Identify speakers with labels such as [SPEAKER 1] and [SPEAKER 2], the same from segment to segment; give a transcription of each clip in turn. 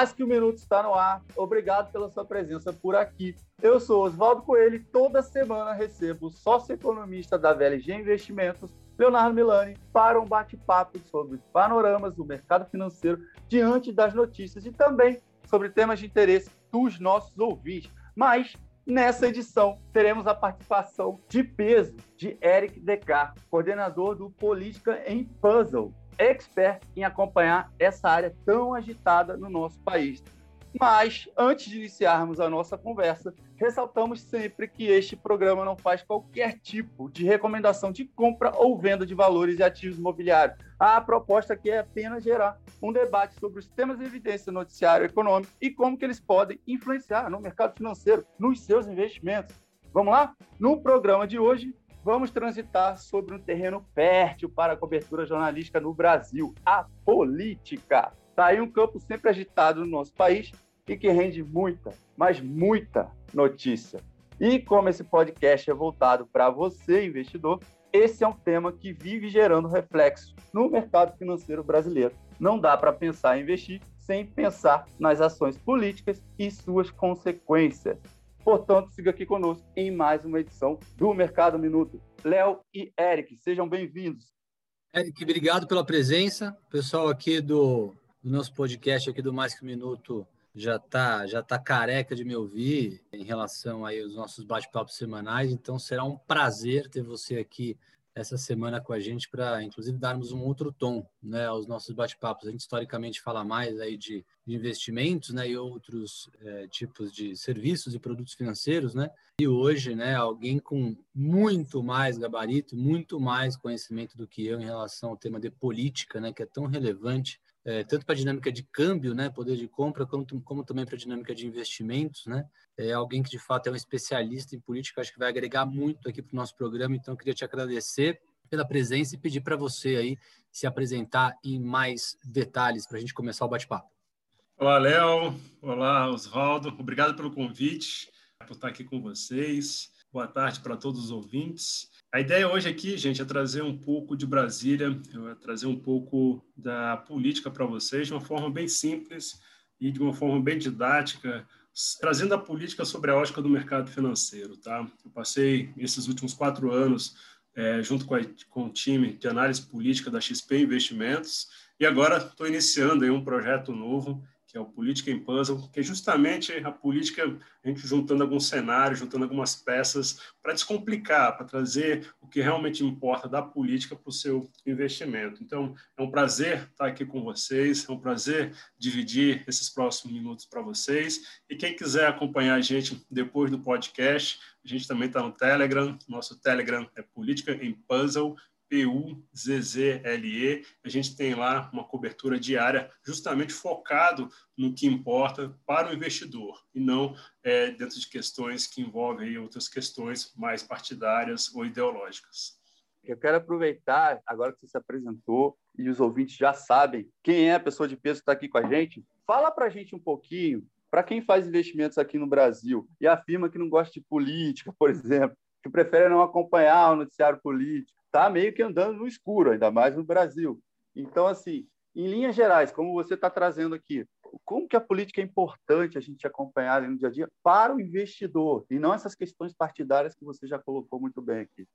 [SPEAKER 1] Mais que um minuto está no ar. Obrigado pela sua presença por aqui. Eu sou Oswaldo Coelho e toda semana recebo o sócio-economista da VLG Investimentos, Leonardo Milani, para um bate-papo sobre panoramas do mercado financeiro diante das notícias e também sobre temas de interesse dos nossos ouvintes. Mas Nessa edição, teremos a participação de peso de Eric Decar, coordenador do Política em Puzzle, expert em acompanhar essa área tão agitada no nosso país. Mas, antes de iniciarmos a nossa conversa, ressaltamos sempre que este programa não faz qualquer tipo de recomendação de compra ou venda de valores e ativos imobiliários. A proposta aqui é apenas gerar um debate sobre os temas de evidência no noticiário econômico e como que eles podem influenciar no mercado financeiro, nos seus investimentos. Vamos lá? No programa de hoje, vamos transitar sobre um terreno fértil para a cobertura jornalística no Brasil, a política. Está aí um campo sempre agitado no nosso país e que rende muita, mas muita notícia. E como esse podcast é voltado para você, investidor, esse é um tema que vive gerando reflexo no mercado financeiro brasileiro. Não dá para pensar em investir sem pensar nas ações políticas e suas consequências. Portanto, siga aqui conosco em mais uma edição do Mercado Minuto. Léo e Eric, sejam bem-vindos.
[SPEAKER 2] Eric, obrigado pela presença. O pessoal aqui do, do nosso podcast aqui do Mais Que um Minuto já está já tá careca de me ouvir em relação aí aos nossos bate-papos semanais, então será um prazer ter você aqui essa semana com a gente para, inclusive, darmos um outro tom né, aos nossos bate-papos. A gente historicamente fala mais aí de, investimentos né, e outros é, tipos de serviços e produtos financeiros, né? E hoje, né, alguém com muito mais gabarito, muito mais conhecimento do que eu em relação ao tema de política, né, que é tão relevante é, tanto para a dinâmica de câmbio, né, poder de compra, como, como também para a dinâmica de investimentos, né? É alguém que de fato é um especialista em política, acho que vai agregar muito aqui para o nosso programa. Então, queria te agradecer pela presença e pedir para você aí se apresentar em mais detalhes para a gente começar o bate-papo.
[SPEAKER 3] Olá, Léo. Olá, Oswaldo. Obrigado pelo convite, por estar aqui com vocês. Boa tarde para todos os ouvintes. A ideia hoje aqui, gente, é trazer um pouco de Brasília, é trazer um pouco da política para vocês de uma forma bem simples e de uma forma bem didática, trazendo a política sobre a ótica do mercado financeiro, tá? Eu passei esses últimos quatro anos é, junto com, a, com o time de análise política da XP Investimentos e agora estou iniciando aí um projeto novo que é o Política em Puzzle, que é justamente a política, a gente juntando alguns cenários, juntando algumas peças para descomplicar, para trazer o que realmente importa da política para o seu investimento. Então, é um prazer estar aqui com vocês, é um prazer dividir esses próximos minutos para vocês. E quem quiser acompanhar a gente depois do podcast, a gente também está no Telegram, nosso Telegram é Política em Puzzle, P-U-Z-Z-L-E. A gente tem lá uma cobertura diária justamente focado no que importa para o investidor e não é, dentro de questões que envolvem outras questões mais partidárias ou ideológicas.
[SPEAKER 1] Eu quero aproveitar, agora que você se apresentou e os ouvintes já sabem quem é a pessoa de peso que está aqui com a gente, fala para a gente um pouquinho, para quem faz investimentos aqui no Brasil e afirma que não gosta de política, por exemplo, que prefere não acompanhar o noticiário político, está meio que andando no escuro, ainda mais no Brasil. Então, assim, em linhas gerais, como você está trazendo aqui, como que a política é importante a gente acompanhar no dia a dia para o investidor, e não essas questões partidárias que você já colocou muito bem aqui.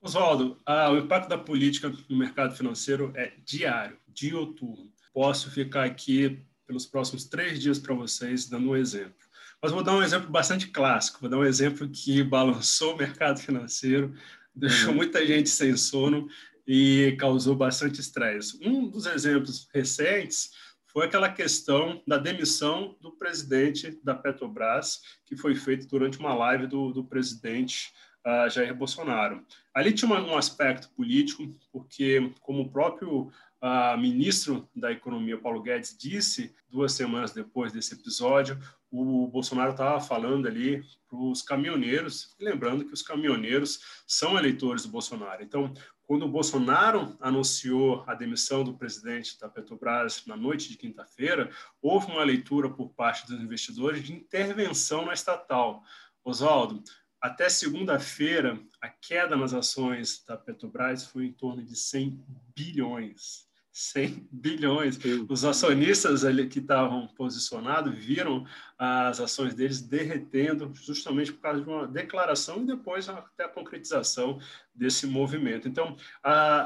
[SPEAKER 3] Oswaldo, ah, o impacto da política no mercado financeiro é diário, dioturno. Posso ficar aqui pelos próximos três dias para vocês dando um exemplo. Mas vou dar um exemplo bastante clássico, vou dar um exemplo que balançou o mercado financeiro deixou uhum. muita gente sem sono e causou bastante estresse. Um dos exemplos recentes foi aquela questão da demissão do presidente da Petrobras, que foi feito durante uma live do, do presidente uh, Jair Bolsonaro. Ali tinha um aspecto político, porque, como o próprio uh, ministro da Economia, Paulo Guedes, disse duas semanas depois desse episódio, o Bolsonaro estava falando ali para os caminhoneiros, lembrando que os caminhoneiros são eleitores do Bolsonaro. Então, quando o Bolsonaro anunciou a demissão do presidente da Petrobras na noite de quinta-feira, houve uma leitura por parte dos investidores de intervenção na estatal. Oswaldo, até segunda-feira, a queda nas ações da Petrobras foi em torno de 100 bilhões. 100 bilhões. Os acionistas ali que estavam posicionados viram as ações deles derretendo justamente por causa de uma declaração e depois até a concretização desse movimento. Então,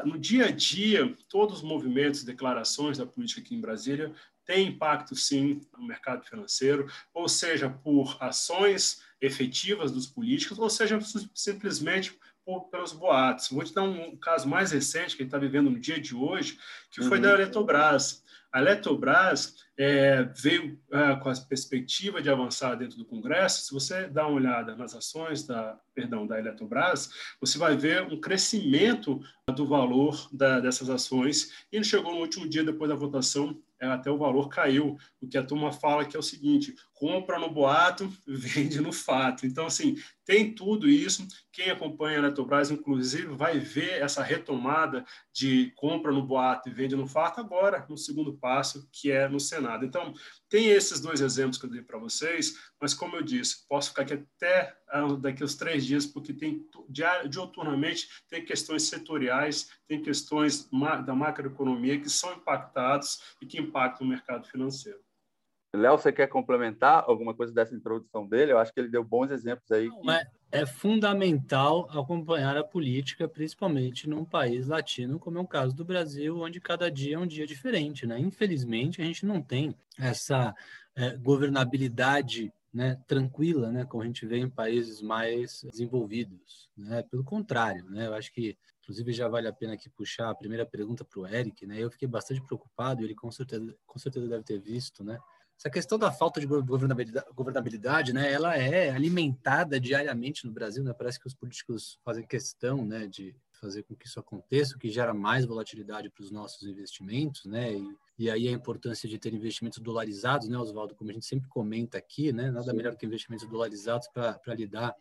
[SPEAKER 3] no dia a dia, todos os movimentos, declarações da política aqui em Brasília têm impacto, sim, no mercado financeiro, ou seja, por ações efetivas dos políticos, ou seja, simplesmente por, pelos boatos. Vou te dar um caso mais recente que está vivendo no dia de hoje, que foi uhum. da Eletrobras. A Eletrobras é, veio é, com a perspectiva de avançar dentro do Congresso. Se você dá uma olhada nas ações da, perdão, da Eletrobras, você vai ver um crescimento do valor da, dessas ações. E ele chegou no último dia, depois da votação, é, até o valor caiu. O que a turma fala que é o seguinte: compra no boato, vende no fato. Então, assim, tem tudo isso. Quem acompanha a Eletrobras, inclusive, vai ver essa retomada de compra no boato e vende no fato agora, no segundo passo, que é no Senado. Então, tem esses dois exemplos que eu dei para vocês, mas como eu disse, posso ficar aqui até ah, daqui aos três dias, porque tem dioturnamente tem questões setoriais, tem questões da macroeconomia que são impactados e que impactam o mercado financeiro.
[SPEAKER 1] Léo, você quer complementar alguma coisa dessa introdução dele? Eu acho que ele deu bons exemplos aí.
[SPEAKER 2] Não, que... é, é, fundamental acompanhar a política, principalmente num país latino, como é o caso do Brasil, onde cada dia é um dia diferente. Né? Infelizmente, a gente não tem essa é, governabilidade né, tranquila, né, como a gente vê em países mais desenvolvidos. Né? Pelo contrário, né? eu acho que, inclusive, já vale a pena aqui puxar a primeira pergunta para o Eric. Né? Eu fiquei bastante preocupado, ele com certeza, com certeza deve ter visto, né? Essa questão da falta de governabilidade, governabilidade, né, ela é alimentada diariamente no Brasil, né? Parece que os políticos fazem questão, né, de fazer com que isso aconteça, o que gera mais volatilidade para os nossos investimentos, né? E, e, aí a importância de ter investimentos dolarizados, né, Oswaldo, como a gente sempre comenta aqui, né? Nada Sim. melhor que investimentos dolarizados para lidar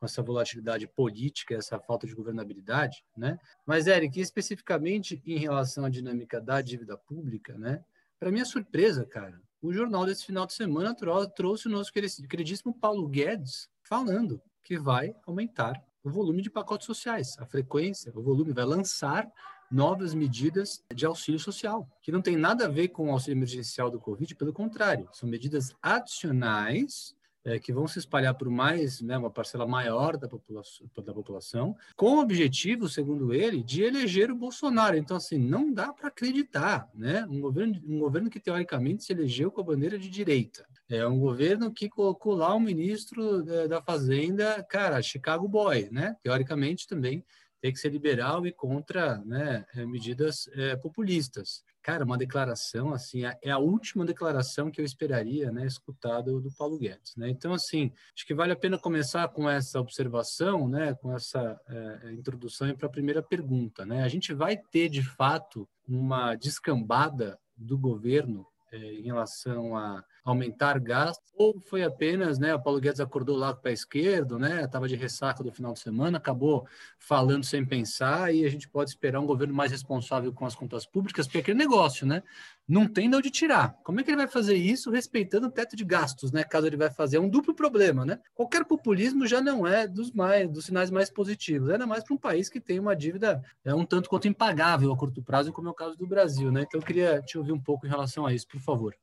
[SPEAKER 2] com essa volatilidade política, essa falta de governabilidade, né? Mas Eric, especificamente em relação à dinâmica da dívida pública, né? Para minha surpresa, cara, o jornal desse final de semana trouxe o nosso queridíssimo Paulo Guedes falando que vai aumentar o volume de pacotes sociais, a frequência, o volume, vai lançar novas medidas de auxílio social, que não tem nada a ver com o auxílio emergencial do Covid, pelo contrário, são medidas adicionais é, que vão se espalhar por mais, né, uma parcela maior da população, da população, com o objetivo, segundo ele, de eleger o Bolsonaro. Então, assim, não dá para acreditar, né? Um governo, um governo que teoricamente se elegeu com a bandeira de direita. É um governo que colocou lá o ministro da, da Fazenda, cara, Chicago Boy, né? Teoricamente também tem que ser liberal e contra né, é, medidas é, populistas. Cara, uma declaração assim, é, é a última declaração que eu esperaria, né, escutar do, do Paulo Guedes, né? Então, assim, acho que vale a pena começar com essa observação, né, com essa é, introdução para a primeira pergunta, né? A gente vai ter, de fato, uma descambada do governo é, em relação a aumentar gastos, ou foi apenas, né, o Paulo Guedes acordou lá com o pé esquerdo, né, estava de ressaca do final de semana, acabou falando sem pensar e a gente pode esperar um governo mais responsável com as contas públicas, porque é aquele negócio, né, não tem de onde tirar. Como é que ele vai fazer isso respeitando o teto de gastos, né, caso ele vai fazer? É um duplo problema, né? Qualquer populismo já não é dos mais dos sinais mais positivos, ainda mais para um país que tem uma dívida é um tanto quanto impagável a curto prazo, como é o caso do Brasil, né? Então eu queria te ouvir um pouco em relação a isso, por favor.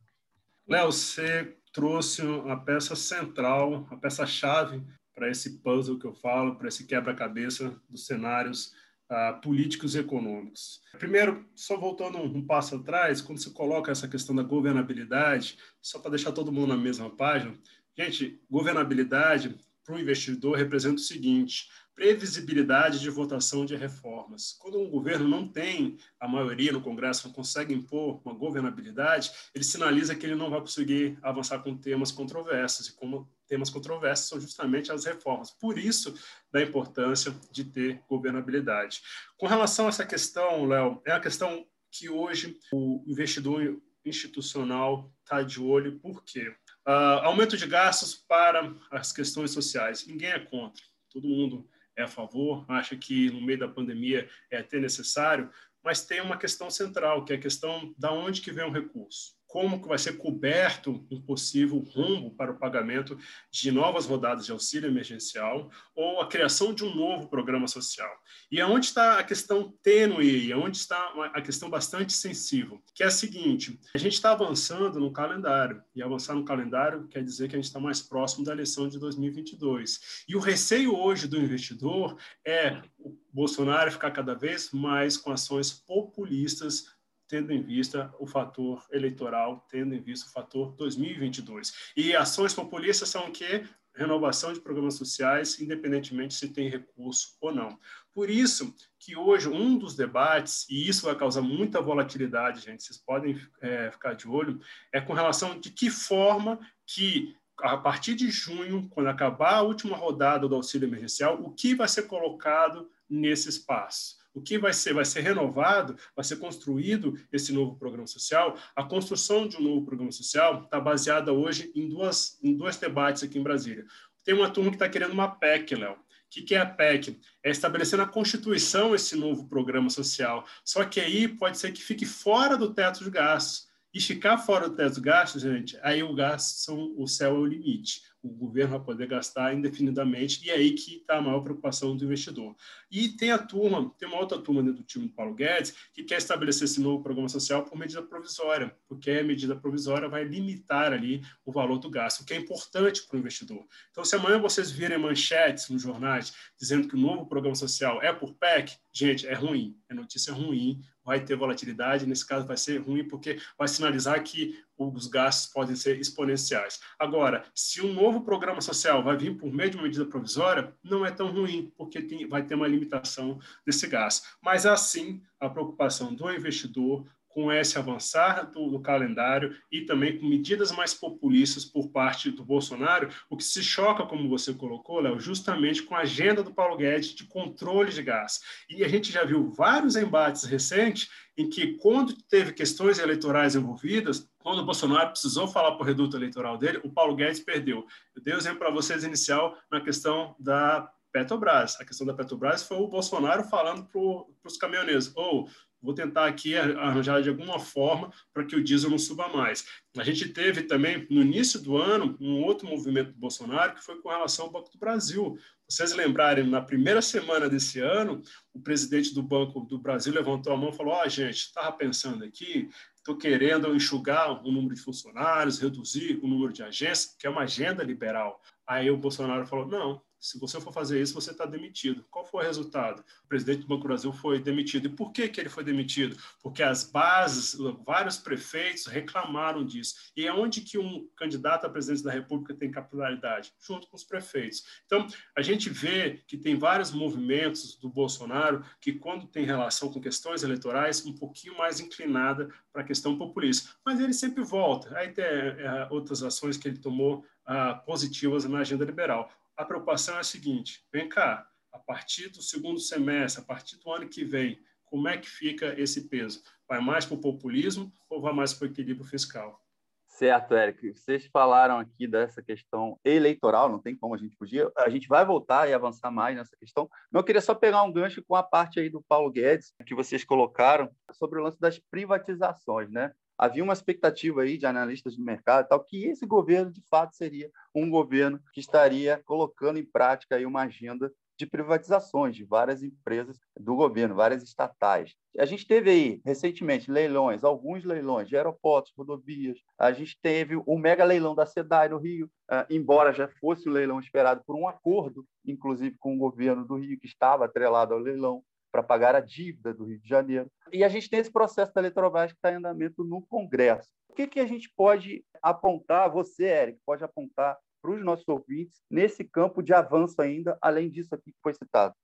[SPEAKER 3] Léo, você trouxe a peça central, a peça-chave para esse puzzle que eu falo, para esse quebra-cabeça dos cenários uh, políticos e econômicos. Primeiro, só voltando um, um, passo atrás, quando você coloca essa questão da governabilidade, só para deixar todo mundo na mesma página, gente, governabilidade para o investidor representa o seguinte: previsibilidade de votação de reformas. Quando um governo não tem a maioria no Congresso, não consegue impor uma governabilidade, ele sinaliza que ele não vai conseguir avançar com temas controversos, e como temas controversos são justamente as reformas. Por isso, da importância de ter governabilidade. Com relação a essa questão, Léo, é a questão que hoje o investidor institucional está de olho, por quê? Uh, aumento de gastos para as questões sociais. Ninguém é contra. Todo mundo é a favor, acha que no meio da pandemia é até necessário, mas tem uma questão central, que é a questão da onde que vem o recurso. Como que vai ser coberto um possível rumo para o pagamento de novas rodadas de auxílio emergencial ou a criação de um novo programa social. E aonde está a questão tênue, aonde está a questão bastante sensível, que é a seguinte, a gente está avançando no calendário, e avançar no calendário quer dizer que a gente está mais próximo da eleição de 2022. E o receio hoje do investidor é o Bolsonaro ficar cada vez mais com ações populistas tendo em vista o fator eleitoral, tendo em vista o fator 2022. E ações populistas são o quê? Renovação de programas sociais, independentemente se tem recurso ou não. Por isso que hoje um dos debates, e isso vai causar muita volatilidade, gente, vocês podem é, ficar de olho, é com relação de que forma que a partir de junho, quando acabar a última rodada do auxílio emergencial, o que vai ser colocado nesse espaço o que vai ser? Vai ser renovado, vai ser construído esse novo programa social. A construção de um novo programa social está baseada hoje em, duas, em dois debates aqui em Brasília. Tem uma turma que está querendo uma PEC, Léo. O que, que é a PEC? É estabelecer na Constituição esse novo programa social. Só que aí pode ser que fique fora do teto de gastos. E ficar fora do teto de gastos, gente, aí o gasto são, o céu é o limite o governo vai poder gastar indefinidamente, e é aí que está a maior preocupação do investidor. E tem a turma, tem uma outra turma dentro do time do Paulo Guedes, que quer estabelecer esse novo programa social por medida provisória, porque a medida provisória vai limitar ali o valor do gasto, o que é importante para o investidor. Então, se amanhã vocês virem manchetes nos jornais dizendo que o novo programa social é por PEC, gente, é ruim, é notícia ruim, vai ter volatilidade, nesse caso vai ser ruim porque vai sinalizar que os gastos podem ser exponenciais. Agora, se um novo programa social vai vir por meio de uma medida provisória, não é tão ruim, porque tem, vai ter uma limitação desse gasto. Mas, assim, a preocupação do investidor com esse avançar do, do, calendário e também com medidas mais populistas por parte do Bolsonaro, o que se choca, como você colocou, Léo, justamente com a agenda do Paulo Guedes de controle de gás. E a gente já viu vários embates recentes em que, quando teve questões eleitorais envolvidas, quando o Bolsonaro precisou falar para o reduto eleitoral dele, o Paulo Guedes perdeu. Eu dei o exemplo para vocês inicial na questão da Petrobras. A questão da Petrobras foi o Bolsonaro falando para os caminhoneiros: ou oh, vou tentar aqui arranjar de alguma forma para que o diesel não suba mais. A gente teve também, no início do ano, um outro movimento do Bolsonaro, que foi com relação ao Banco do Brasil. Vocês lembrarem, na primeira semana desse ano, o presidente do Banco do Brasil levantou a mão e falou: Ó, oh, gente, estava pensando aqui, estou querendo enxugar o número de funcionários, reduzir o número de agências, que é uma agenda liberal. Aí o Bolsonaro falou: não, se você for fazer isso, você está demitido. Qual foi o resultado? O presidente do Banco do Brasil foi demitido. E por que, que ele foi demitido? Porque as bases, vários prefeitos reclamaram disso. E é onde que um candidato a presidente da República tem capitalidade? Junto com os prefeitos. Então, a gente vê que tem vários movimentos do Bolsonaro que, quando tem relação com questões eleitorais, um pouquinho mais inclinada para a questão populista. Mas ele sempre volta. Aí tem é, outras ações que ele tomou ah, positivas na agenda liberal a preocupação é a seguinte: vem cá, a partir do segundo semestre, a partir do ano que vem, como é que fica esse peso? Vai mais para o populismo ou vai mais para o equilíbrio fiscal?
[SPEAKER 1] Certo, Eric. Vocês falaram aqui dessa questão eleitoral, não tem como a gente fugir. A gente vai voltar e avançar mais nessa questão. Mas eu queria só pegar um gancho com a parte aí do Paulo Guedes, que vocês colocaram, sobre o lance das privatizações, né? Havia uma expectativa aí de analistas do mercado tal que esse governo de fato seria um governo que estaria colocando em prática aí uma agenda de privatizações de várias empresas do governo, várias estatais. A gente teve aí recentemente leilões, alguns leilões de aeroportos, rodovias. A gente teve o mega leilão da SEDAI no Rio, ah, embora já fosse o leilão esperado por um acordo, inclusive com o governo do Rio que estava atrelado ao leilão para pagar a dívida do Rio de Janeiro. E a gente tem esse processo da Eletrobras que está em andamento no Congresso. O que, que a gente pode apontar, você, Eric, pode apontar para os nossos ouvintes nesse campo de avanço ainda, além disso aqui que foi citado?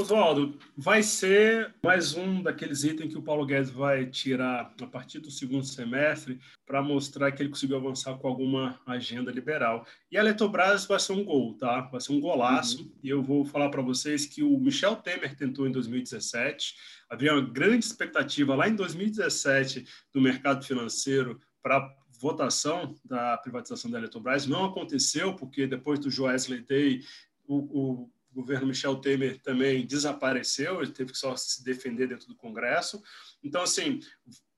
[SPEAKER 3] Oswaldo, vai ser mais um daqueles itens que o Paulo Guedes vai tirar a partir do segundo semestre para mostrar que ele conseguiu avançar com alguma agenda liberal. E a Eletrobras vai ser um gol, tá? Vai ser um golaço. Uhum. E eu vou falar para vocês que o Michel Temer tentou em 2017. Havia uma grande expectativa lá em 2017 do mercado financeiro para votação da privatização da Eletrobras. Não aconteceu, porque depois do Joesley Day, o, o o governo Michel Temer também desapareceu, ele teve que só se defender dentro do Congresso. Então, assim,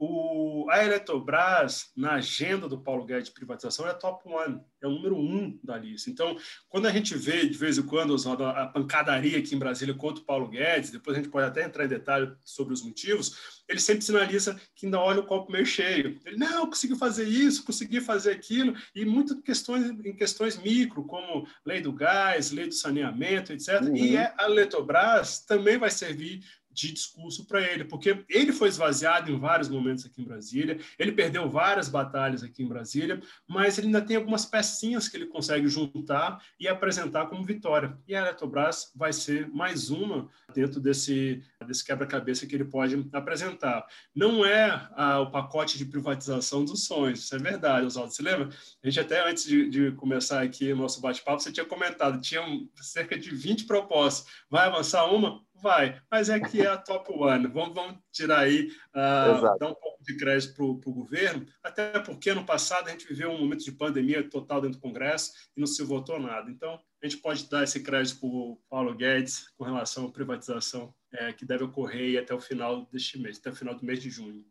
[SPEAKER 3] o, a Eletrobras, na agenda do Paulo Guedes de privatização, é top one, é o número um da lista. Então, quando a gente vê, de vez em quando, a pancadaria aqui em Brasília contra o Paulo Guedes, depois a gente pode até entrar em detalhe sobre os motivos, ele sempre sinaliza que ainda olha o copo meio cheio. Ele, não, consegui fazer isso, consegui fazer aquilo, e muitas questões em questões micro, como lei do gás, lei do saneamento, etc. Uhum. E a Eletrobras também vai servir de discurso para ele, porque ele foi esvaziado em vários momentos aqui em Brasília, ele perdeu várias batalhas aqui em Brasília, mas ele ainda tem algumas pecinhas que ele consegue juntar e apresentar como vitória. E a Eletrobras vai ser mais uma dentro desse, desse quebra-cabeça que ele pode apresentar. Não é a, o pacote de privatização dos sonhos, isso é verdade, Oswaldo. Você lembra? A gente até antes de, de começar aqui o nosso bate-papo, você tinha comentado, tinha cerca de 20 propostas. Vai avançar uma? Vai, mas é que é a top one. Vamos, vamos tirar aí, uh, dar um pouco de crédito para o governo, até porque no passado a gente viveu um momento de pandemia total dentro do Congresso e não se votou nada. Então, a gente pode dar esse crédito para o Paulo Guedes com relação à privatização é, que deve ocorrer até o final deste mês, até o final do mês de junho.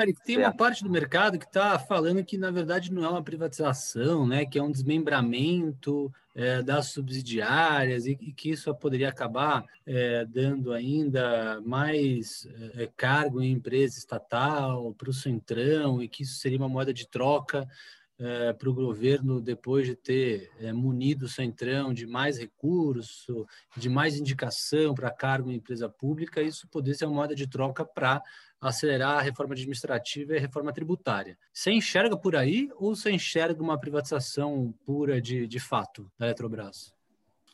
[SPEAKER 2] Eric, tem uma parte do mercado que está falando que, na verdade, não é uma privatização, né? que é um desmembramento é, das subsidiárias e, e, que isso poderia acabar é, dando ainda mais é, cargo em empresa estatal para o Centrão e que isso seria uma moeda de troca é, para o governo depois de ter é, munido o Centrão de mais recurso, de mais indicação para cargo em empresa pública, isso poderia ser uma moeda de troca para acelerar a reforma administrativa e a reforma tributária. Você enxerga por aí ou você enxerga uma privatização pura de, de fato da Eletrobras?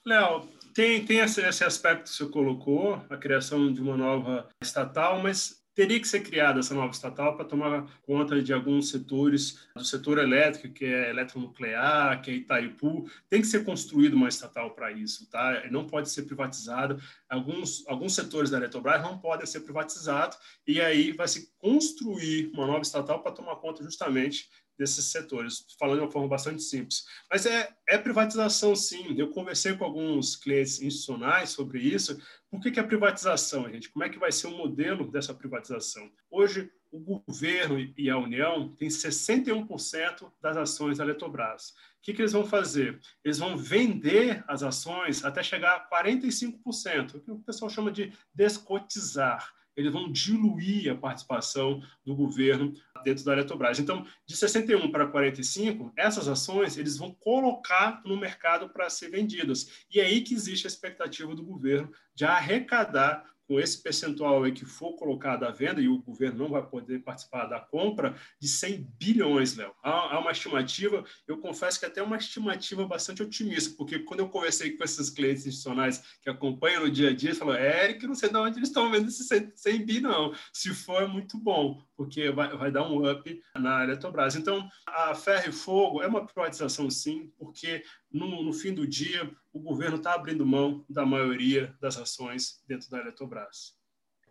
[SPEAKER 3] Léo, tem, tem esse aspecto que você colocou, a criação de uma nova estatal, mas teria que ser criada essa nova estatal para tomar conta de alguns setores do setor elétrico, que é eletronuclear, que é Itaipu. Tem que ser construída uma estatal para isso, tá? Não pode ser privatizada. Alguns, alguns setores da Eletrobras não podem ser privatizados e aí vai se construir uma nova estatal para tomar conta justamente desses setores, falando de uma forma bastante simples. Mas é, é privatização, sim. Eu conversei com alguns clientes institucionais sobre isso. Que, que é privatização, gente? Como é que vai ser o modelo dessa privatização? Hoje, o governo e a União têm 61% das ações da Eletrobras. O que, que, eles vão fazer? Eles vão vender as ações até chegar a 45%, o que o pessoal chama de descotizar eles vão diluir a participação do governo dentro da Eletrobras. Então, de 61 para 45, essas ações eles vão colocar no mercado para ser vendidas. E é aí que existe a expectativa do governo de arrecadar com esse percentual aí que for colocado à venda, e o governo não vai poder participar da compra, de 100 bilhões, Léo. Há, há, uma estimativa, eu confesso que até uma estimativa bastante otimista, porque quando eu conversei com esses clientes institucionais que acompanham no dia a dia, falaram, Eric, não sei de onde eles estão vendo esses 100, 100 bi, não. Se for, é muito bom, porque vai, vai dar um up na Eletrobras. Então, a ferro e fogo é uma privatização, sim, porque no, no fim do dia, o governo está abrindo mão da maioria das ações dentro da Eletrobras.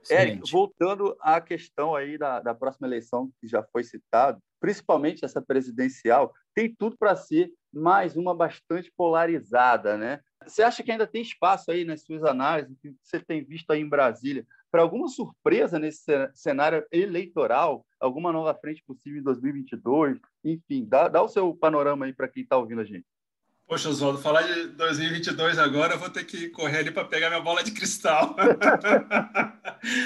[SPEAKER 1] Eric, voltando à questão aí da, da próxima eleição que já foi citado, principalmente essa presidencial, tem tudo para ser mais uma bastante polarizada, né? Você acha que ainda tem espaço aí nas suas análises, que você tem visto aí em Brasília, para alguma surpresa nesse cenário eleitoral, alguma nova frente possível em 2022? Enfim, dá, dá o seu panorama aí para quem está ouvindo a gente.
[SPEAKER 3] Poxa, Oswaldo, falar de 2022 agora, eu vou ter que correr ali para pegar minha bola de cristal.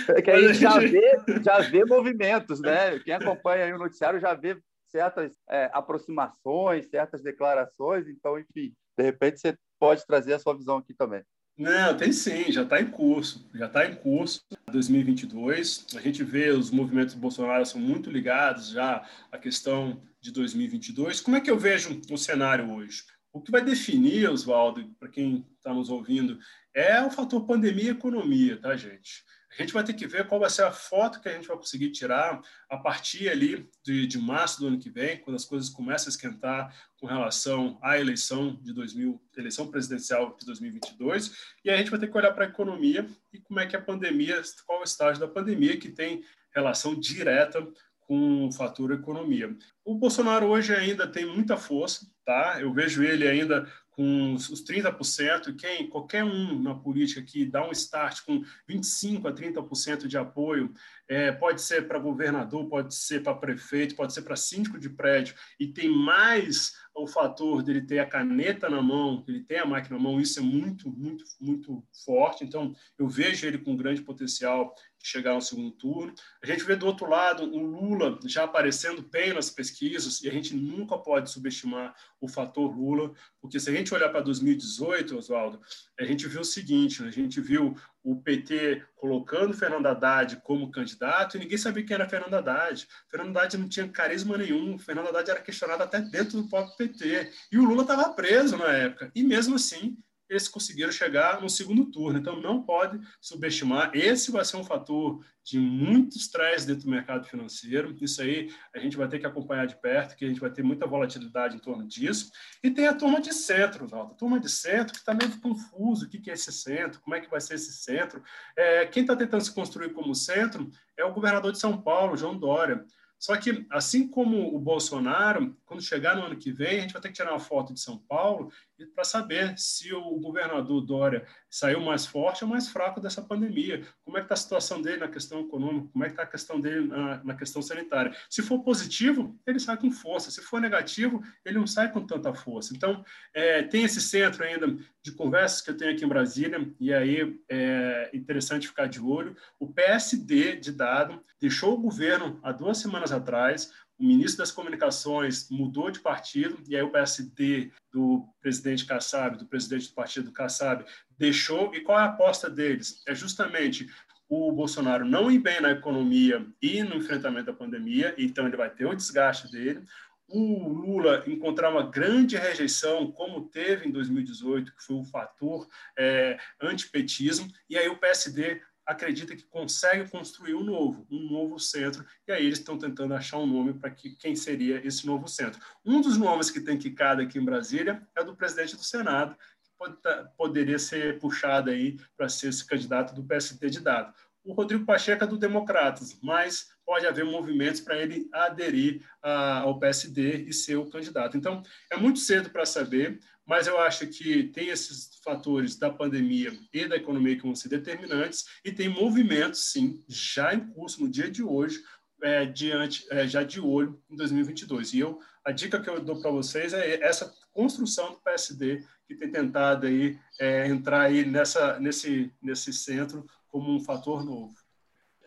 [SPEAKER 1] É que a gente já vê, já vê movimentos, né? Quem acompanha o noticiário já vê certas é, aproximações, certas declarações. Então, enfim, de repente você pode trazer a sua visão aqui também.
[SPEAKER 3] Não, tem sim, já está em curso, já está em curso 2022. A gente vê os movimentos do Bolsonaro são muito ligados já à questão de 2022. Como é que eu vejo o cenário hoje? O que vai definir, Oswaldo, para quem está nos ouvindo, é o fator pandemia e economia, tá, gente? A gente vai ter que ver qual vai ser a foto que a gente vai conseguir tirar a partir ali de, de março do ano que vem, quando as coisas começam a esquentar com relação à eleição de 2000, eleição presidencial de 2022, e a gente vai ter que olhar para a economia e como é que a pandemia, qual o estágio da pandemia que tem relação direta com o fator economia. O Bolsonaro hoje ainda tem muita força, tá? Eu vejo ele ainda com os 30%, quem qualquer um na política que dá um start com 25 a 30% de apoio, é, pode ser para governador, pode ser para prefeito, pode ser para síndico de prédio, e tem mais o fator dele ter a caneta na mão, ele tem a máquina na mão, isso é muito, muito, muito forte. Então, eu vejo ele com grande potencial chegar ao segundo turno. A gente vê do outro lado o Lula já aparecendo bem nas pesquisas e a gente nunca pode subestimar o fator Lula, porque se a gente olhar para 2018, Oswaldo, a gente viu o seguinte, a gente viu o PT colocando Fernando Haddad como candidato e ninguém sabia quem era Fernando Haddad. Fernando Haddad não tinha carisma nenhum, Fernando Haddad era questionado até dentro do próprio PT. E o Lula estava preso na época. E mesmo assim, eles conseguiram chegar no segundo turno. Então, não pode subestimar. Esse vai ser um fator de muito estresse dentro do mercado financeiro. Isso aí a gente vai ter que acompanhar de perto, que a gente vai ter muita volatilidade em torno disso. E tem a turma de centro, Valdo. A turma de centro que está meio confuso. O que é esse centro? Como é que vai ser esse centro? É, quem está tentando se construir como centro é o governador de São Paulo, João Dória. Só que, assim como o Bolsonaro, quando chegar no ano que vem, a gente vai ter que tirar uma foto de São Paulo para saber se o governador Dória saiu mais forte ou mais fraco dessa pandemia. Como é que está a situação dele na questão econômica? Como é que está a questão dele na, na, questão sanitária? Se for positivo, ele sai com força. Se for negativo, ele não sai com tanta força. Então, é, tem esse centro ainda de conversas que eu tenho aqui em Brasília, e aí é interessante ficar de olho. O PSD de dado deixou o governo há duas semanas atrás, o ministro das Comunicações mudou de partido, e aí o PSD do presidente Kassab, do presidente do partido Kassab, deixou. E qual é a aposta deles? É justamente o Bolsonaro não ir bem na economia e no enfrentamento da pandemia, então ele vai ter o desgaste dele. O Lula encontrar uma grande rejeição, como teve em 2018, que foi um fator é, antipetismo, e aí o PSD acredita que consegue construir um novo, um novo centro, e aí eles estão tentando achar um nome para que quem seria esse novo centro. Um dos nomes que tem quicado aqui em Brasília é do presidente do Senado, que pode, tá, poderia ser puxado aí para ser esse candidato do PSD de dado. O Rodrigo Pacheco é do Democratas, mas pode haver movimentos para ele aderir a, ao PSD e ser o candidato. Então, é muito cedo para saber mas eu acho que tem esses fatores da pandemia e da economia que vão ser determinantes e tem movimentos, sim, já em curso no dia de hoje, é, diante, é, já de olho em 2022. E eu, a dica que eu dou para vocês é essa construção do PSD que tem tentado aí, é, entrar aí nessa, nesse, nesse centro como um fator novo.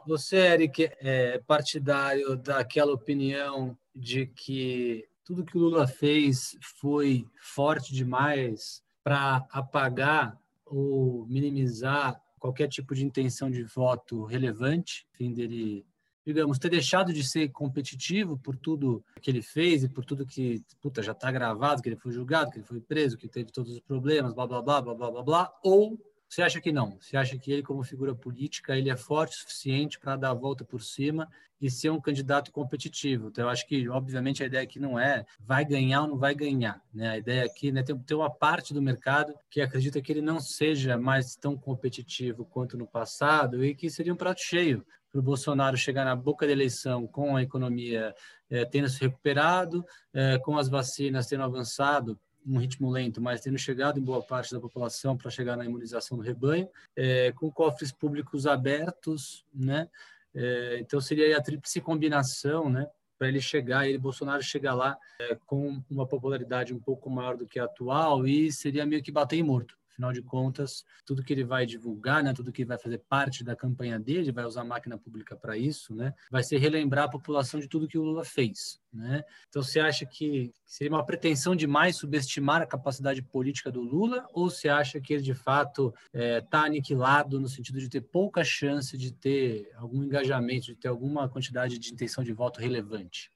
[SPEAKER 2] Você, Eric, é partidário daquela opinião de que tudo que o Lula fez foi forte demais para apagar ou minimizar qualquer tipo de intenção de voto relevante, fim dele, digamos, ter deixado de ser competitivo por tudo que ele fez e por tudo que, puta, já está gravado, que ele foi julgado, que ele foi preso, que teve todos os problemas, blá, blá, blá, blá, blá, blá, blá, ou você acha que não? Você acha que ele, como figura política, ele é forte o suficiente para dar a volta por cima e ser um candidato competitivo? Então, eu acho que, obviamente, a ideia aqui não é vai ganhar ou não vai ganhar. Né? A ideia aqui né, tem, tem uma parte do mercado que acredita que ele não seja mais tão competitivo quanto no passado e que seria um prato cheio para o Bolsonaro chegar na boca da eleição com a economia é, tendo se recuperado, é, com as vacinas tendo avançado um ritmo lento, mas tendo chegado em boa parte da população para chegar na imunização do rebanho, é, com cofres públicos abertos, né? É, então seria a tríplice combinação, né? Para ele chegar, ele Bolsonaro chegar lá é, com uma popularidade um pouco maior do que a atual e seria meio que bater em morto. Afinal de contas, tudo que ele vai divulgar, né, tudo que vai fazer parte da campanha dele, vai usar a máquina pública para isso, né, vai ser relembrar a população de tudo que o Lula fez. Né? Então, você acha que seria uma pretensão demais subestimar a capacidade política do Lula, ou você acha que ele de fato está é, tá aniquilado no sentido de ter pouca chance de ter algum engajamento, de ter alguma quantidade de intenção de voto relevante?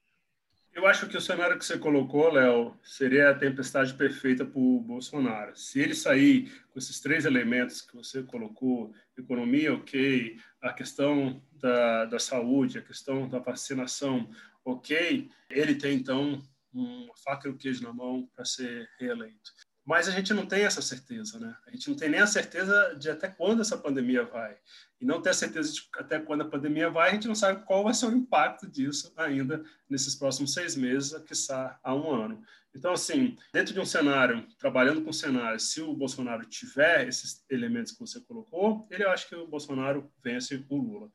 [SPEAKER 3] Eu acho que o cenário que você colocou, Léo, seria a tempestade perfeita para o Bolsonaro. Se ele sair com esses três elementos que você colocou, economia, ok, a questão da, da saúde, a questão da vacinação, ok, ele tem, então, uma faca e o queijo na mão para ser reeleito. Mas a gente não tem essa certeza, né? A gente não tem nem a certeza de até quando essa pandemia vai. E não ter a certeza de até quando a pandemia vai, a gente não sabe qual vai ser o impacto disso ainda nesses próximos seis meses, quiçá há um ano. Então, assim, dentro de um cenário, trabalhando com cenário, se o Bolsonaro tiver esses elementos que você colocou, ele acha que o Bolsonaro vence o Lula.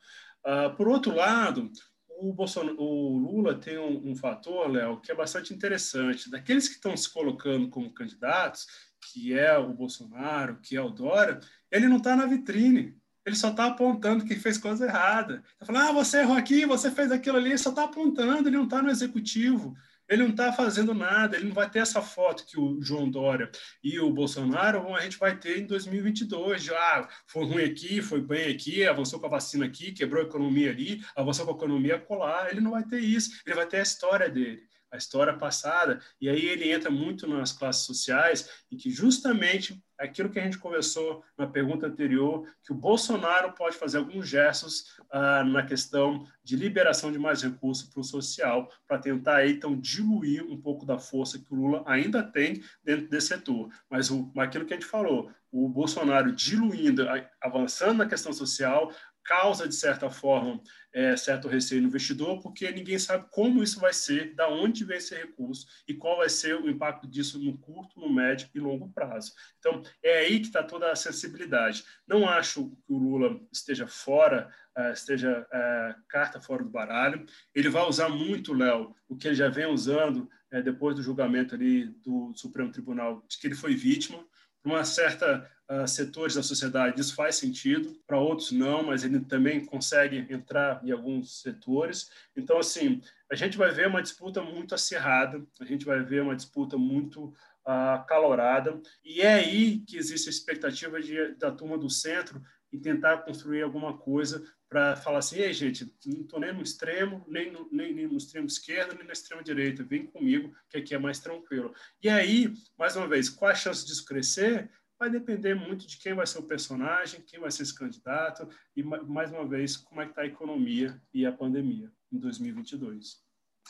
[SPEAKER 3] Uh, por outro lado, o, o Lula tem um, um fator, Léo, que é bastante interessante. Daqueles que estão se colocando como candidatos, que é o Bolsonaro, que é o Dória, ele não está na vitrine. Ele só está apontando que fez coisa errada. Está falando, ah, você errou aqui, você fez aquilo ali, ele só está apontando, ele não está no executivo. Ele não está fazendo nada, ele não vai ter essa foto que o João Dória e o Bolsonaro a gente vai ter em 2022. De, ah, foi ruim aqui, foi bem aqui, avançou com a vacina aqui, quebrou a economia ali, avançou com a economia colar. Ele não vai ter isso, ele vai ter a história dele a história passada, e aí ele entra muito nas classes sociais, e que justamente aquilo que a gente conversou na pergunta anterior, que o Bolsonaro pode fazer alguns gestos ah, na questão de liberação de mais recursos para o social, para tentar então diluir um pouco da força que o Lula ainda tem dentro desse setor. Mas o, aquilo que a gente falou, o Bolsonaro diluindo, avançando na questão social, causa, de certa forma, é, certo receio no investidor, porque ninguém sabe como isso vai ser, da onde vem esse recurso e qual vai ser o impacto disso no curto, no médio e longo prazo. Então, é aí que está toda a sensibilidade. Não acho que o Lula esteja fora, uh, esteja uh, carta fora do baralho. Ele vai usar muito, Léo, o que ele já vem usando uh, depois do julgamento ali do Supremo Tribunal, de que ele foi vítima, uma certa uh, setores da sociedade isso faz sentido, para outros não, mas ele também consegue entrar em alguns setores. Então, assim, a gente vai ver uma disputa muito acirrada, a gente vai ver uma disputa muito uh, e é aí que existe a expectativa de, da turma do centro e tentar construir alguma coisa para falar assim, ei, gente, não estou nem no extremo, nem no, nem, nem, no extremo esquerdo, nem na extrema direita, vem comigo, que aqui é mais tranquilo. E aí, mais uma vez, qual a chance disso crescer? Vai depender muito de quem vai ser o personagem, quem vai ser esse candidato e, mais uma vez, como é que está a economia e a pandemia em 2022.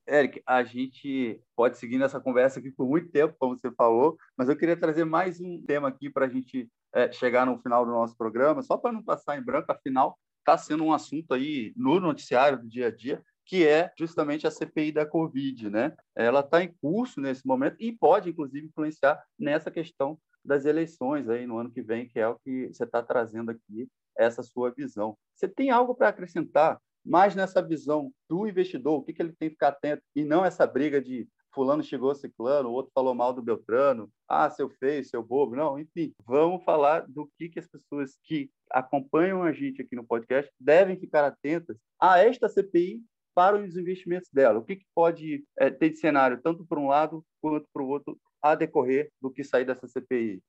[SPEAKER 1] Eric, a gente pode seguir nessa conversa aqui por muito tempo, como você falou, mas eu queria trazer mais um tema aqui para a gente é, chegar no final do nosso programa, só para não passar em branco, afinal, está sendo um assunto aí no noticiário do dia a dia, que é justamente a CPI da Covid, né? Ela está em curso nesse momento e pode, inclusive, influenciar nessa questão das eleições aí no ano que vem, que é o que você está trazendo aqui, essa sua visão. Você tem algo para acrescentar mais nessa visão do investidor? O que, que ele tem que ficar atento e não essa briga de fulano chegou ciclano, o outro falou mal do Beltrano, ah, seu feio, seu bobo. Não, enfim, vamos falar do que, que as pessoas que acompanham a gente aqui no podcast devem ficar atentas a esta CPI para os investimentos dela. O que, que pode é, ter de cenário, tanto para um lado quanto para o outro, a decorrer do que sair dessa CPI?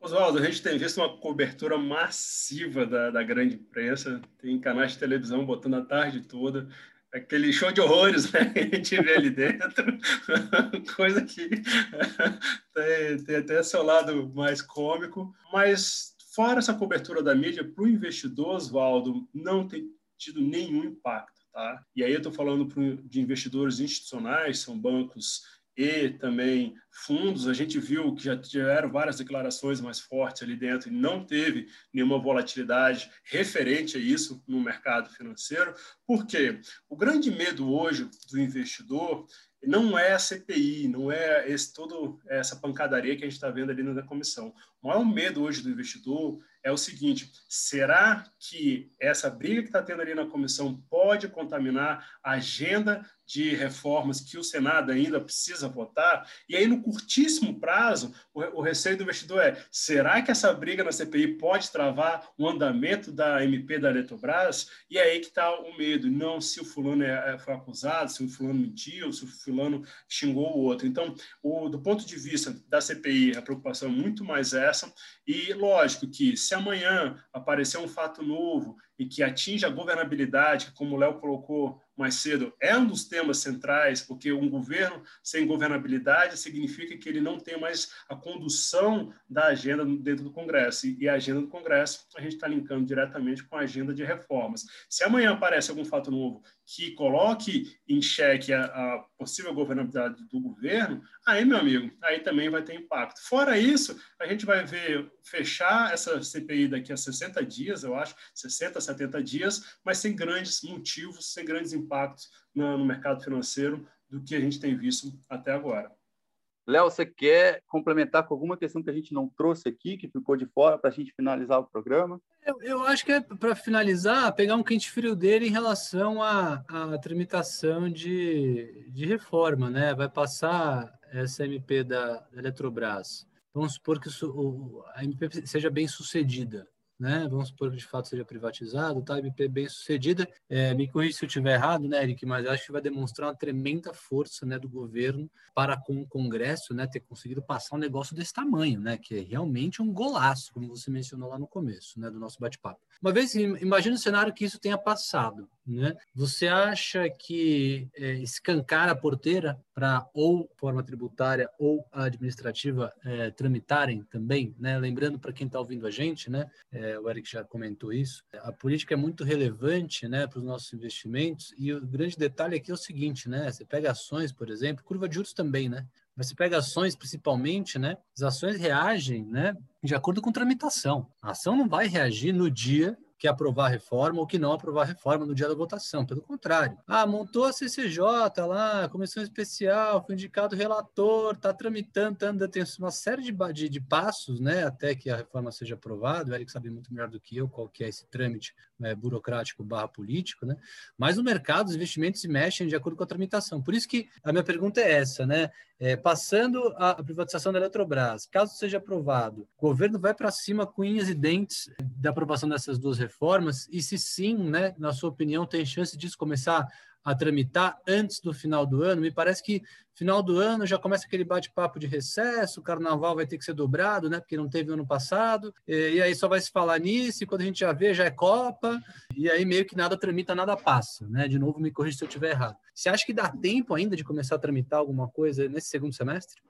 [SPEAKER 3] Oswaldo, a gente tem visto uma cobertura massiva da, da grande imprensa, tem canais de televisão botando a tarde toda, aquele show de horrores né, que a gente vê ali dentro, coisa que tem, tem até seu lado mais cômico, mas fora essa cobertura da mídia, para o investidor, Oswaldo, não tem tido nenhum impacto. Tá? E aí eu estou falando de investidores institucionais, são bancos e também fundos, a gente viu que já tiveram várias declarações mais fortes ali dentro e não teve nenhuma volatilidade referente a isso no mercado financeiro, porque o grande medo hoje do investidor não é a CPI, não é esse todo essa pancadaria que a gente está vendo ali na comissão. O maior medo hoje do investidor é o seguinte: será que essa briga que está tendo ali na comissão pode contaminar a agenda de reformas que o Senado ainda precisa votar? E aí, no curtíssimo prazo, o, receio do investidor é: será que essa briga na CPI pode travar o andamento da MP da Eletrobras? E aí que está o medo, não se o fulano é, é, foi acusado, se o fulano mentiu, se o fulano xingou o outro. Então, o, do ponto de vista da CPI, a preocupação é muito mais essa. E lógico que se amanhã aparecer um fato novo e que atinja a governabilidade, como o Léo colocou mais cedo, é um dos temas centrais, porque um governo sem governabilidade significa que ele não tem mais a condução da agenda dentro do Congresso. E a agenda do Congresso a gente está linkando diretamente com a agenda de reformas. Se amanhã aparece algum fato novo que coloque em xeque a, a possível governabilidade do governo, aí, meu amigo, aí também vai ter impacto. Fora isso, a gente vai ver fechar essa CPI daqui a 60 dias, eu acho, 60, 70 dias, mas sem grandes motivos, sem grandes impactos no, no mercado financeiro do que a gente tem visto até agora.
[SPEAKER 1] Léo, você quer complementar com alguma questão que a gente não trouxe aqui, que ficou de fora, para a gente finalizar o programa?
[SPEAKER 2] Eu, eu acho que é para finalizar, pegar um quente frio dele em relação à, à tramitação de, de reforma, né? Vai passar essa MP da, da Eletrobras. Vamos supor que o, a MP seja bem sucedida né? Vamos supor que de fato seja privatizado, tá? MP bem sucedida. É, me corrija se eu estiver errado, né, Eric? Mas acho que vai demonstrar uma tremenda força, né, do governo para com o Congresso, né, ter conseguido passar um negócio desse tamanho, né? Que é realmente um golaço, como você mencionou lá no começo, né, do nosso bate-papo. Uma vez, imagine o cenário que isso tenha passado, né? Você acha que é, escancar a porteira para ou forma tributária ou administrativa é, tramitarem também, né? Lembrando para quem está ouvindo a gente, né? É, o Eric já comentou isso. A política é muito relevante, né, para os nossos investimentos. E o grande detalhe aqui é o seguinte, né? Você pega ações, por exemplo, curva de juros também, né? Mas você pega ações, principalmente, né? As ações reagem, né? De acordo com tramitação. A ação não vai reagir no dia que aprovar a reforma ou que não aprovar a reforma no dia da votação. Pelo contrário. Ah, montou a CCJ lá, comissão especial, foi indicado relator, está tramitando, tá tem uma série de, de, de, passos, né, até que a reforma seja aprovada. O Eric sabe muito melhor do que eu qual que é esse trâmite né, burocrático barra político, né? Mas o mercado, os investimentos se mexem de acordo com a tramitação. Por isso que a minha pergunta é essa, né? É, passando a, privatização da Eletrobras, caso seja aprovado, o governo vai para cima com unhas e dentes da aprovação dessas duas reformas? E se sim, né, na sua opinião, tem chance disso começar a tramitar antes do final do ano. Me parece que final do ano já começa aquele bate-papo de recesso, o carnaval vai ter que ser dobrado, né? Porque não teve ano passado, e, aí só vai se falar nisso, e quando a gente já vê, já é Copa, e aí meio que nada tramita, nada passa, né? De novo, me corrija se eu estiver errado. Você acha que dá tempo ainda de começar a tramitar alguma coisa nesse segundo semestre?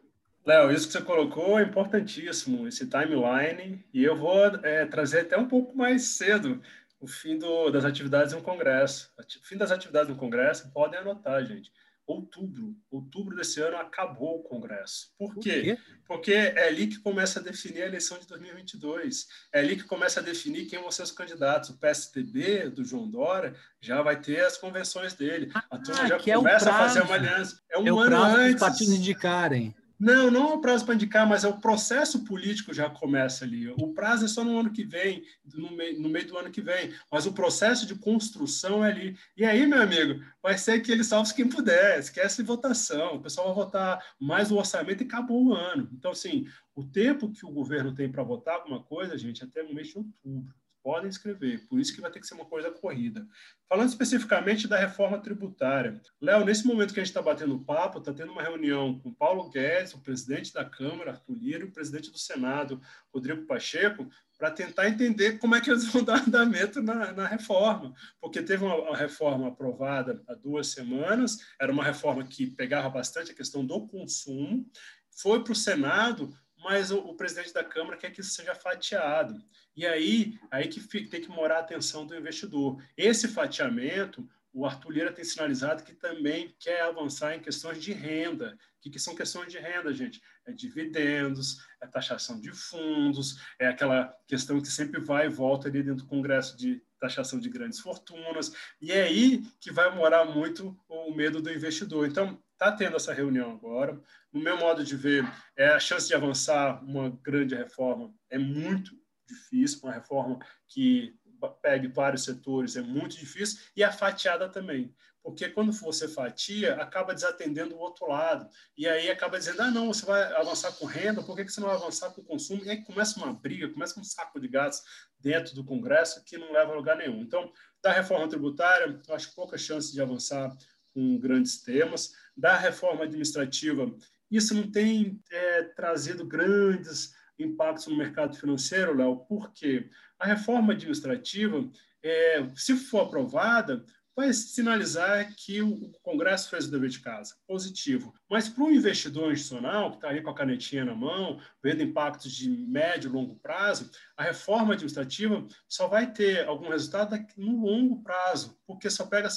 [SPEAKER 3] Léo, isso que você colocou é importantíssimo, esse timeline, e eu vou é, trazer até um pouco mais cedo o fim do, das atividades no Congresso. O fim das atividades no Congresso, podem anotar, gente. Outubro, outubro desse ano acabou o Congresso. Por quê? Por quê? Porque é ali que começa a definir a eleição de 2022. É ali que começa a definir quem vão ser os candidatos. O PSDB do João Dória já vai ter as convenções dele. A turma ah, já começa é a fazer uma aliança.
[SPEAKER 2] É um é ano antes. Os partidos indicarem.
[SPEAKER 3] Não, não é o prazo para indicar, mas é o processo político já começa ali. O prazo é só no ano que vem, no meio, no meio do ano que vem, mas o processo de construção é ali. E aí, meu amigo, vai ser que ele salve quem puder, esquece votação, o pessoal vai votar mais o orçamento e acabou o ano. Então, assim, o tempo que o governo tem para votar alguma coisa, gente, até no mês de outubro podem escrever. Por isso que vai ter que ser uma coisa corrida. Falando especificamente da reforma tributária. Léo, nesse momento que a gente está batendo papo, está tendo uma reunião com Paulo Guedes, o presidente da Câmara, Arthur Lira, e o presidente do Senado, Rodrigo Pacheco, para tentar entender como é que eles vão dar andamento na, na reforma. Porque teve uma, uma, reforma aprovada há duas semanas, era uma reforma que pegava bastante a questão do consumo, foi para o Senado, mas o, o presidente da Câmara quer que isso seja fatiado. E aí, aí que tem que morar a atenção do investidor. Esse fatiamento, o Arthur Lira tem sinalizado que também quer avançar em questões de renda. O que, que são questões de renda, gente? É dividendos, é taxação de fundos, é aquela questão que sempre vai e volta ali dentro do Congresso de taxação de grandes fortunas. E é aí que vai morar muito o medo do investidor. Então, está tendo essa reunião agora. No meu modo de ver, é a chance de avançar uma grande reforma é muito difícil, uma reforma que pegue vários setores é muito difícil, e a fatiada também. Porque quando você fatia, acaba desatendendo o outro lado. E aí acaba dizendo, ah, não, você vai avançar com renda, por que você não vai avançar com consumo? E aí começa uma briga, começa um saco de gatos dentro do Congresso que não leva a lugar nenhum. Então, da reforma tributária, eu acho pouca chance de avançar com grandes temas. Da reforma administrativa, isso não tem é, trazido grandes impactos no mercado financeiro, Léo, porque a reforma administrativa, é, se for aprovada, vai sinalizar que o Congresso fez o dever de casa, positivo. Mas para o investidor institucional, que está aí com a canetinha na mão, vendo impactos de médio e longo prazo, a reforma administrativa só vai ter algum resultado no longo prazo, porque só pega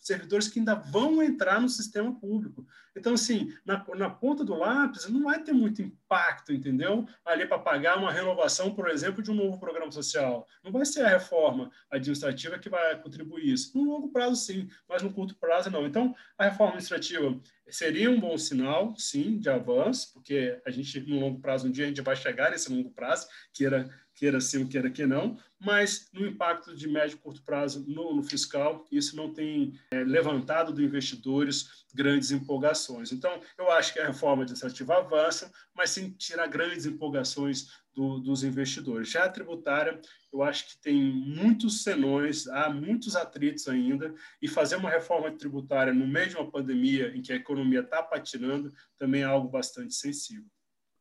[SPEAKER 3] servidores que ainda vão entrar no sistema público. Então, assim, na, na ponta do lápis, não vai ter muito impacto, entendeu? Ali para pagar uma renovação, por exemplo, de um novo programa social. Não vai ser a reforma administrativa que vai contribuir isso. No longo prazo, sim, mas no curto prazo, não. Então, a reforma administrativa seria um bom sinal, sim, de avanço, porque a gente, no longo prazo, um dia a gente vai chegar nesse longo prazo, queira, queira sim, queira que não, mas no impacto de médio e curto prazo no, no fiscal, isso não tem é, levantado dos investidores grandes empolgações. Então, eu acho que a reforma administrativa avança, mas sem tirar grandes empolgações do, dos investidores. Já a tributária, eu acho que tem muitos senões, há muitos atritos ainda, e fazer uma reforma tributária no meio de uma pandemia em que a economia está patinando também é algo bastante sensível.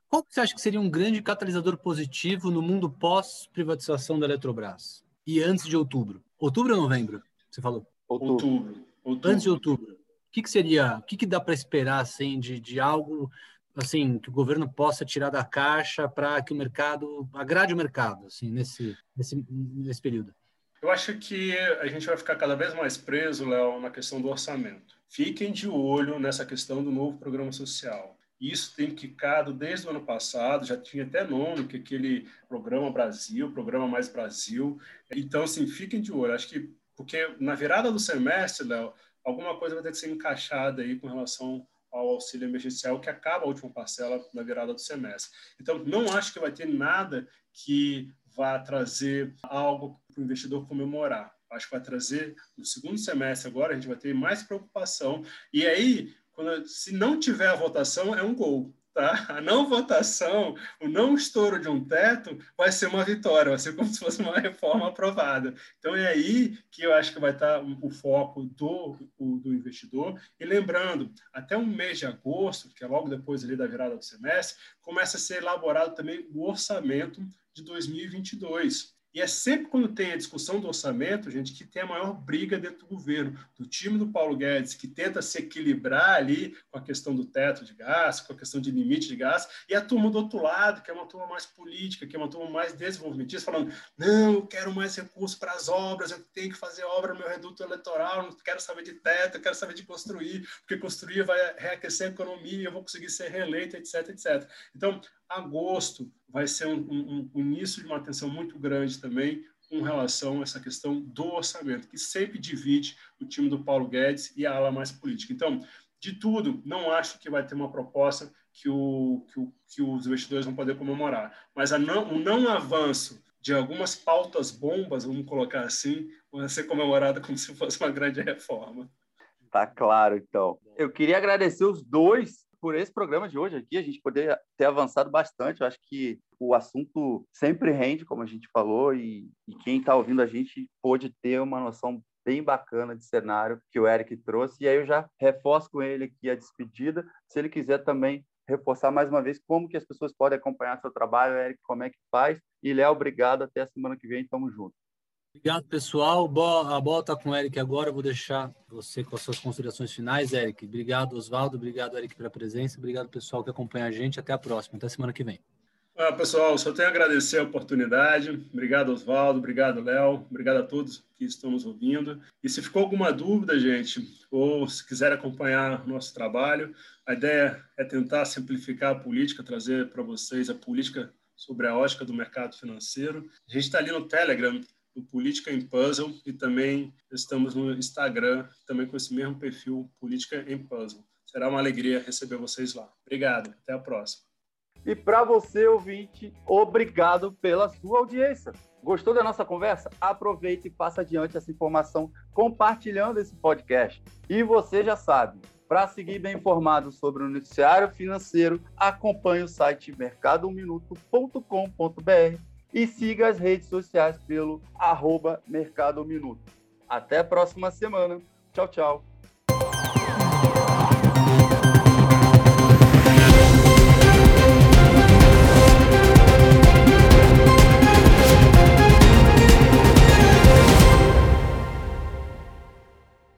[SPEAKER 2] Qual que você acha que seria um grande catalisador positivo no mundo pós-privatização da Eletrobras? E antes de outubro? Outubro ou novembro? Você falou?
[SPEAKER 3] Outubro. outubro. outubro.
[SPEAKER 2] Antes de outubro. O que, que seria? O que, que dá para esperar assim de, de algo assim que o governo possa tirar da caixa para que o mercado agrade o mercado assim nesse nesse, nesse período?
[SPEAKER 3] Eu acho que a gente vai ficar cada vez mais preso, Léo, na questão do orçamento. Fiquem de olho nessa questão do novo programa social. Isso tem ficado desde o ano passado, já tinha até nome, que é aquele Programa Brasil, Programa Mais Brasil. Então, assim, fiquem de olho. Acho que, porque na virada do semestre, Léo, alguma coisa vai ter que ser encaixada aí com relação ao auxílio emergencial, que acaba a última parcela na virada do semestre. Então, não acho que vai ter nada que vá trazer algo para o investidor comemorar. Acho que vai trazer, no segundo semestre agora, a gente vai ter mais preocupação. E aí, quando, se não tiver a votação, é um gol. Tá? A não votação, o não estouro de um teto, vai ser uma vitória, vai ser como se fosse uma reforma aprovada. Então é aí que eu acho que vai estar o foco do, do investidor. E lembrando, até um mês de agosto, que é logo depois ali da virada do semestre, começa a ser elaborado também o orçamento de 2022. E é sempre quando tem a discussão do orçamento, gente, que tem a maior briga dentro do governo, do time do Paulo Guedes, que tenta se equilibrar ali com a questão do teto de gás, com a questão de limite de gás, e a turma do outro lado, que é uma turma mais política, que é uma turma mais desenvolvimentista, falando: não, eu quero mais recursos para as obras, eu tenho que fazer obra no meu reduto eleitoral, não quero saber de teto, eu quero saber de construir, porque construir vai reaquecer a economia, eu vou conseguir ser reeleito, etc, etc. Então, agosto vai ser um, um, um início de uma atenção muito grande também com relação a essa questão do orçamento, que sempre divide o time do Paulo Guedes e a ala mais política. Então, de tudo, não acho que vai ter uma proposta que, o, que, o, que os investidores vão poder comemorar. Mas não, o não avanço de algumas pautas bombas, vamos colocar assim, vai ser comemorada como se fosse uma grande reforma.
[SPEAKER 1] Tá claro, então. Eu queria agradecer os dois por esse programa de hoje aqui, a gente poder ter avançado bastante. Eu acho que o assunto sempre rende, como a gente falou, e, e quem está ouvindo a gente pôde ter uma noção bem bacana de cenário que o Eric trouxe. E aí eu já reforço com ele aqui a despedida. Se ele quiser também reforçar mais uma vez como que as pessoas podem acompanhar seu trabalho, Eric, como é que faz. E Léo, obrigado. Até a semana que vem. Tamo junto.
[SPEAKER 2] Obrigado, pessoal. A bola está com o Eric agora. Eu vou deixar você com as suas considerações finais, Eric. Obrigado, Oswaldo. Obrigado, Eric, pela presença. Obrigado, pessoal, que acompanha a gente. Até a próxima. Até semana que vem.
[SPEAKER 3] Pessoal, só tenho a agradecer a oportunidade. Obrigado, Oswaldo. Obrigado, Léo. Obrigado a todos que estão nos ouvindo. E se ficou alguma dúvida, gente, ou se quiser acompanhar o nosso trabalho, a ideia é tentar simplificar a política, trazer para vocês a política sobre a ótica do mercado financeiro. A gente está ali no Telegram do Política em Puzzle e também estamos no Instagram, também com esse mesmo perfil, Política em Puzzle. Será uma alegria receber vocês lá. Obrigado, até a próxima.
[SPEAKER 1] E para você, ouvinte, obrigado pela sua audiência. Gostou da nossa conversa? Aproveite e passe adiante essa informação compartilhando esse podcast. E você já sabe, para seguir bem informado sobre o noticiário financeiro, acompanhe o site mercadominuto.com.br e siga as redes sociais pelo arroba Mercado Minuto. Até a próxima semana. Tchau, tchau.